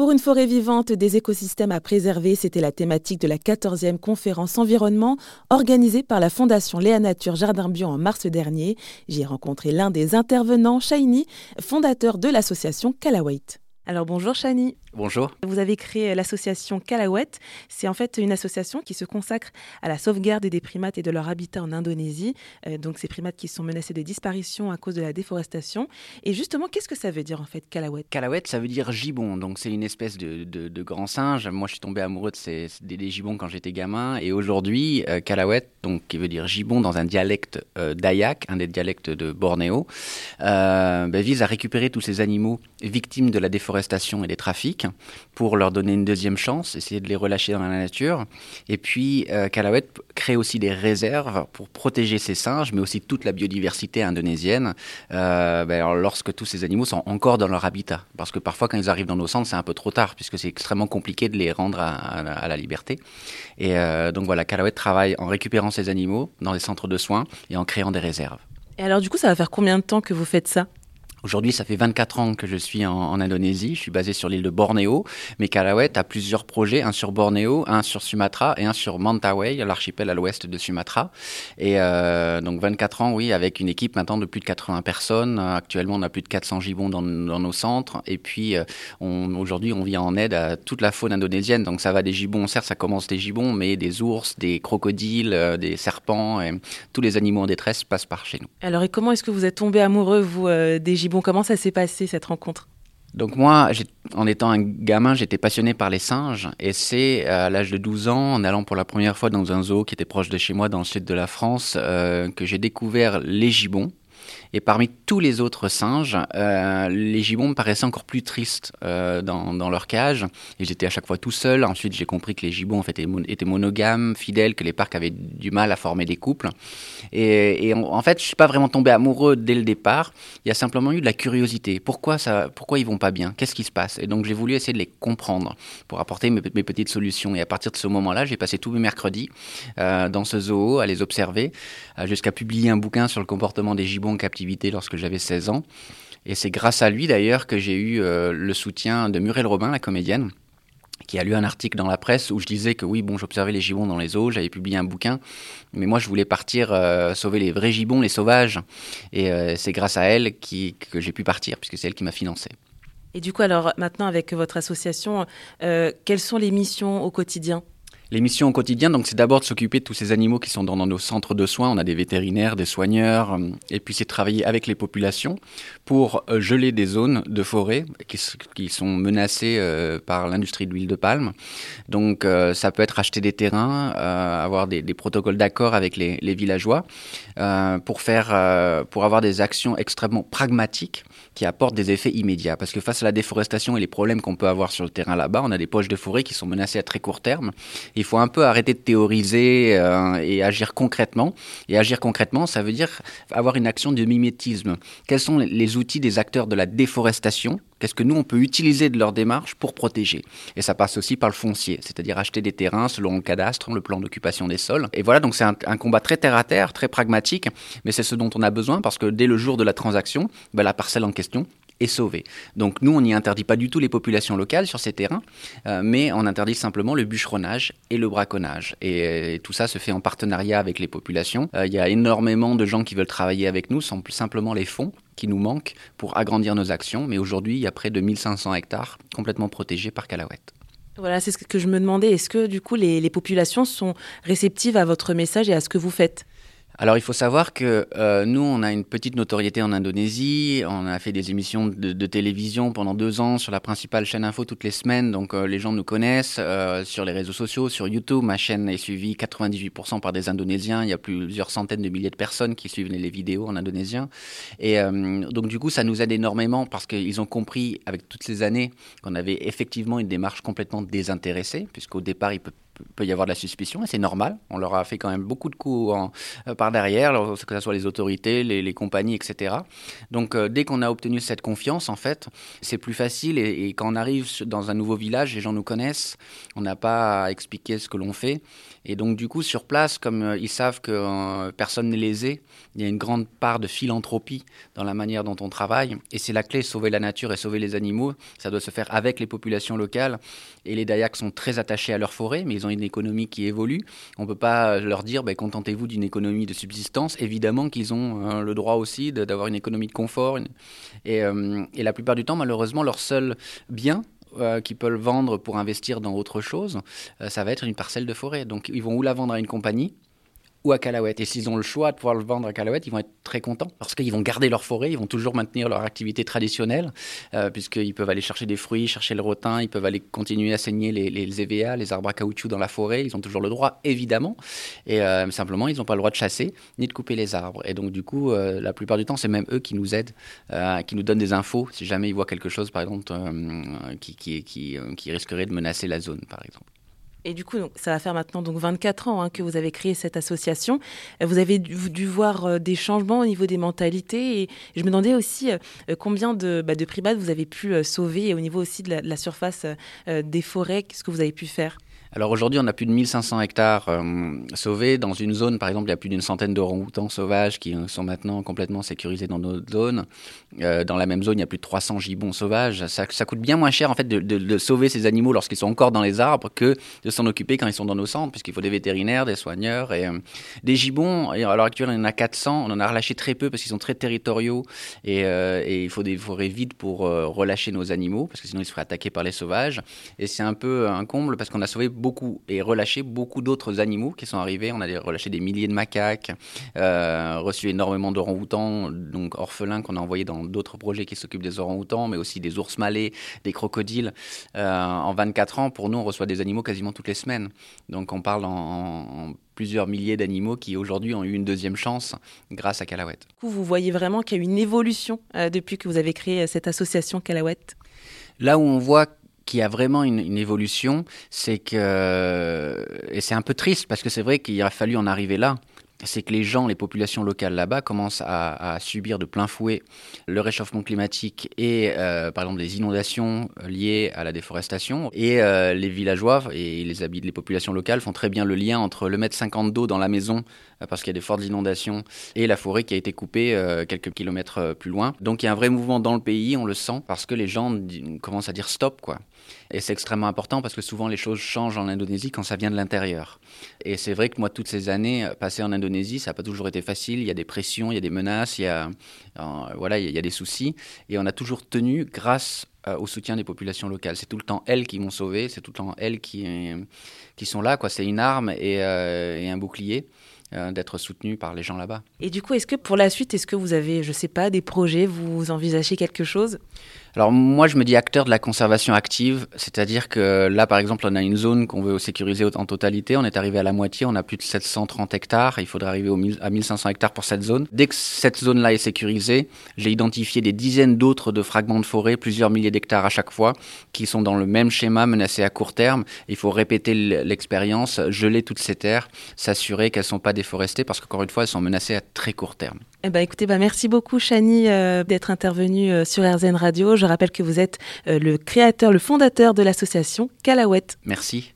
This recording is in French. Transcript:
Pour une forêt vivante, des écosystèmes à préserver, c'était la thématique de la 14e conférence environnement organisée par la Fondation Léa Nature Jardin Bio en mars dernier. J'y ai rencontré l'un des intervenants, Shiny, fondateur de l'association Calawait. Alors bonjour Shani. Bonjour. Vous avez créé l'association Calawet. C'est en fait une association qui se consacre à la sauvegarde des primates et de leur habitat en Indonésie. Euh, donc ces primates qui sont menacés de disparition à cause de la déforestation. Et justement, qu'est-ce que ça veut dire en fait Calawet Calawet, ça veut dire gibbon. Donc c'est une espèce de, de, grand singe. Moi, je suis tombé amoureux de ces, des, gibbons quand j'étais gamin. Et aujourd'hui, euh, donc qui veut dire gibbon dans un dialecte euh, dayak, un des dialectes de Bornéo, euh, ben, vise à récupérer tous ces animaux victimes de la déforestation et des trafics pour leur donner une deuxième chance, essayer de les relâcher dans la nature. Et puis, euh, crée aussi des réserves pour protéger ces singes, mais aussi toute la biodiversité indonésienne, euh, ben, lorsque tous ces animaux sont encore dans leur habitat. Parce que parfois, quand ils arrivent dans nos centres, c'est un peu trop tard, puisque c'est extrêmement compliqué de les rendre à, la liberté. Et euh, donc voilà, Calawet travaille en récupérant ces animaux dans les centres de soins et en créant des réserves. Et alors, du coup, ça va faire combien de temps que vous faites ça? Aujourd'hui, ça fait 24 ans que je suis en, Indonésie. Je suis basé sur l'île de Bornéo. Mais Kalawet a plusieurs projets, un sur Bornéo, un sur Sumatra et un sur Mentawai, l'archipel à l'ouest de Sumatra. Et euh, donc 24 ans, oui, avec une équipe maintenant de plus de 80 personnes. Actuellement, on a plus de 400 gibbons dans, nos centres. Et puis, euh, aujourd'hui, on vient en aide à toute la faune indonésienne. Donc ça va des gibbons, certes, ça commence des gibbons, mais des ours, des crocodiles, euh, des serpents, et tous les animaux en détresse passent par chez nous. Alors, et comment est-ce que vous êtes tombé amoureux, vous, des gibbons? Comment ça s'est passé cette rencontre? Donc moi, en étant un gamin, j'étais passionné par les singes. Et c'est à l'âge de 12 ans, en allant pour la première fois dans un zoo qui était proche de chez moi, dans le sud de la France, euh, que j'ai découvert les gibbons. Et parmi tous les autres singes, euh, les gibbons me paraissaient encore plus tristes euh, dans, leur cage. Et j'étais à chaque fois tout seul. Ensuite, j'ai compris que les gibbons en fait, étaient monogames, fidèles, que les parcs avaient du mal à former des couples. Et, en, fait, je suis pas vraiment tombé amoureux dès le départ. Il y a simplement eu de la curiosité. Pourquoi ça Pourquoi ils vont pas bien? Qu'est-ce qui se passe? Et donc, j'ai voulu essayer de les comprendre pour apporter mes, petites solutions. Et à partir de ce moment-là, j'ai passé tous mes mercredis euh, dans ce zoo à les observer, jusqu'à publier un bouquin sur le comportement des gibbons captivité lorsque j'avais 16 ans. Et c'est grâce à lui d'ailleurs que j'ai eu euh, le soutien de Muriel Robin, la comédienne, qui a lu un article dans la presse où je disais que oui, bon, j'observais les gibbons dans les eaux, j'avais publié un bouquin, mais moi je voulais partir euh, sauver les vrais gibbons, les sauvages. Et euh, c'est grâce à elle que j'ai pu partir, puisque c'est elle qui m'a financé. Et du coup, alors maintenant, avec votre association, quelles sont les missions au quotidien? Les missions au quotidien, donc, c'est d'abord de s'occuper de tous ces animaux qui sont dans, nos centres de soins. On a des vétérinaires, des soigneurs, euh, et puis c'est travailler avec les populations pour euh, geler des zones de forêt qui, sont menacées euh, par l'industrie de l'huile de palme. Donc, ça peut être acheter des terrains, avoir des, protocoles d'accord avec les, les villageois pour faire, pour avoir des actions extrêmement pragmatiques qui apportent des effets immédiats. Parce que face à la déforestation et les problèmes qu'on peut avoir sur le terrain là-bas, on a des poches de forêt qui sont menacées à très court terme. Il faut un peu arrêter de théoriser euh, et agir concrètement. Et agir concrètement, ça veut dire avoir une action de mimétisme. Quels sont les outils des acteurs de la déforestation? Qu'est-ce que nous, on peut utiliser de leur démarche pour protéger? Et ça passe aussi par le foncier, c'est-à-dire acheter des terrains selon le cadastre, le plan d'occupation des sols. Et voilà, donc c'est un, combat très terre-à-terre, très pragmatique, mais c'est ce dont on a besoin parce que dès le jour de la transaction, ben, la parcelle en question, est sauvée. Donc nous, on n'y interdit pas du tout les populations locales sur ces terrains, euh, mais on interdit simplement le bûcheronnage et le braconnage. Et, tout ça se fait en partenariat avec les populations. Euh, il y a énormément de gens qui veulent travailler avec nous, sans simplement les fonds qui nous manquent pour agrandir nos actions. Mais aujourd'hui, il y a près de 1500 hectares complètement protégés par Calawet. Voilà, c'est ce que je me demandais. Est-ce que du coup les populations sont réceptives à votre message et à ce que vous faites? Alors il faut savoir que euh, nous, on a une petite notoriété en Indonésie. On a fait des émissions de, télévision pendant deux ans sur la principale chaîne info toutes les semaines. Donc euh, les gens nous connaissent euh, sur les réseaux sociaux, sur YouTube. Ma chaîne est suivie 98% par des Indonésiens. Il y a plusieurs centaines de milliers de personnes qui suivent les vidéos en indonésien. Et donc du coup, ça nous aide énormément parce qu'ils ont compris avec toutes ces années qu'on avait effectivement une démarche complètement désintéressée, puisqu'au départ, ils peut y avoir de la suspicion et c'est normal. On leur a fait quand même beaucoup de coups en, par derrière, que ce soit les autorités, les, compagnies, etc. Donc dès qu'on a obtenu cette confiance, en fait, c'est plus facile et, quand on arrive dans un nouveau village, les gens nous connaissent, on n'a pas à expliquer ce que l'on fait. Et donc du coup, sur place, comme ils savent que personne n'est lésé, il y a une grande part de philanthropie dans la manière dont on travaille. Et c'est la clé, sauver la nature et sauver les animaux. Ça doit se faire avec les populations locales. Et les Dayaks sont très attachés à leur forêt, mais ils ont une économie qui évolue. On ne peut pas leur dire, ben, contentez-vous d'une économie de subsistance. Évidemment qu'ils ont euh, le droit aussi d'avoir une économie de confort. Et, euh, et, la plupart du temps, malheureusement, leur seul bien, euh, qu'ils peuvent vendre pour investir dans autre chose, ça va être une parcelle de forêt. Donc ils vont ou la vendre à une compagnie, ou à Calaouette. Et s'ils ont le choix de pouvoir le vendre à Calaouette, ils vont être très contents parce qu'ils vont garder leur forêt, ils vont toujours maintenir leur activité traditionnelle, euh, puisqu'ils peuvent aller chercher des fruits, chercher le rotin, ils peuvent aller continuer à saigner les, EVA, les arbres à caoutchouc dans la forêt. Ils ont toujours le droit, évidemment. Et euh, simplement, ils n'ont pas le droit de chasser ni de couper les arbres. Et donc, du coup, euh, la plupart du temps, c'est même eux qui nous aident, qui nous donnent des infos si jamais ils voient quelque chose, par exemple, qui risquerait de menacer la zone, par exemple. Et du coup, ça va faire maintenant donc 24 ans hein, que vous avez créé cette association. Euh, vous avez dû, voir euh, des changements au niveau des mentalités. Et je me demandais aussi euh, combien de, bah, de vous avez pu sauver et au niveau aussi de la surface des forêts, qu'est-ce que vous avez pu faire? Alors aujourd'hui, on a plus de 1500 hectares euh, sauvés. Dans une zone, par exemple, il y a plus d'une centaine de outans sauvages qui sont maintenant complètement sécurisés dans notre zone. Euh, dans la même zone, il y a plus de 300 gibbons sauvages. Ça, coûte bien moins cher en fait de, sauver ces animaux lorsqu'ils sont encore dans les arbres que de s'en occuper quand ils sont dans nos centres, puisqu'il faut des vétérinaires, des soigneurs et euh, des gibbons. Et à l'heure actuelle, y en a 400. On en a relâché très peu parce qu'ils sont très territoriaux et, et, il faut des forêts vides pour relâcher nos animaux parce que sinon ils seraient attaqués par les sauvages. Et c'est un peu un comble parce qu'on a sauvé beaucoup et relâché beaucoup d'autres animaux qui sont arrivés. On a relâché des milliers de macaques, euh, reçu énormément d'orang-outans, donc orphelins qu'on a envoyés dans d'autres projets qui s'occupent des orang-outans, mais aussi des ours malais, des crocodiles. Euh, en 24 ans, pour nous, on reçoit des animaux quasiment toutes les semaines. Donc on parle en, plusieurs milliers d'animaux qui aujourd'hui ont eu une deuxième chance grâce à Calaouette. Vous voyez vraiment qu'il y a une évolution euh, depuis que vous avez créé cette association Calaouette Là où on voit qui a vraiment une, évolution, c'est que, et c'est un peu triste parce que c'est vrai qu'il a fallu en arriver là, c'est que les gens, les populations locales là-bas commencent à, subir de plein fouet le réchauffement climatique et euh, par exemple les inondations liées à la déforestation. Et euh, les villageois et les habitants, les populations locales font très bien le lien entre le mètre 50 d'eau dans la maison euh, parce qu'il y a des fortes inondations et la forêt qui a été coupée quelques kilomètres plus loin. Donc il y a un vrai mouvement dans le pays, on le sent parce que les gens commencent à dire stop quoi. Et c'est extrêmement important parce que souvent les choses changent en Indonésie quand ça vient de l'intérieur. Et c'est vrai que moi toutes ces années passées en Indonésie ça n'a pas toujours été facile. Il y a des pressions, il y a des menaces, il y a, euh, voilà, il y a des soucis. Et on a toujours tenu grâce euh, au soutien des populations locales. C'est tout le temps elles qui m'ont sauvé, c'est tout le temps elles qui, qui sont là. C'est une arme et, euh, un bouclier. d'être soutenu par les gens là-bas. Et du coup, est-ce que pour la suite, est-ce que vous avez, je sais pas, des projets, vous envisagez quelque chose? Alors moi, je me dis acteur de la conservation active, c'est-à-dire que là, par exemple, on a une zone qu'on veut sécuriser en totalité. On est arrivé à la moitié, on a plus de 730 hectares. Il faudrait arriver à 1500 hectares pour cette zone. Dès que cette zone-là est sécurisée, j'ai identifié des dizaines d'autres de fragments de forêt, plusieurs milliers d'hectares à chaque fois, qui sont dans le même schéma, menacés à court terme. Il faut répéter l'expérience, geler toutes ces terres, s'assurer qu'elles ne sont pas déforestées, parce qu'encore une fois, elles sont menacées à très court terme. Eh ben, écoutez, bah, merci beaucoup, Chani, euh, d'être intervenue euh, sur RZN Radio. Je rappelle que vous êtes euh, le créateur, le fondateur de l'association Calaouette. Merci.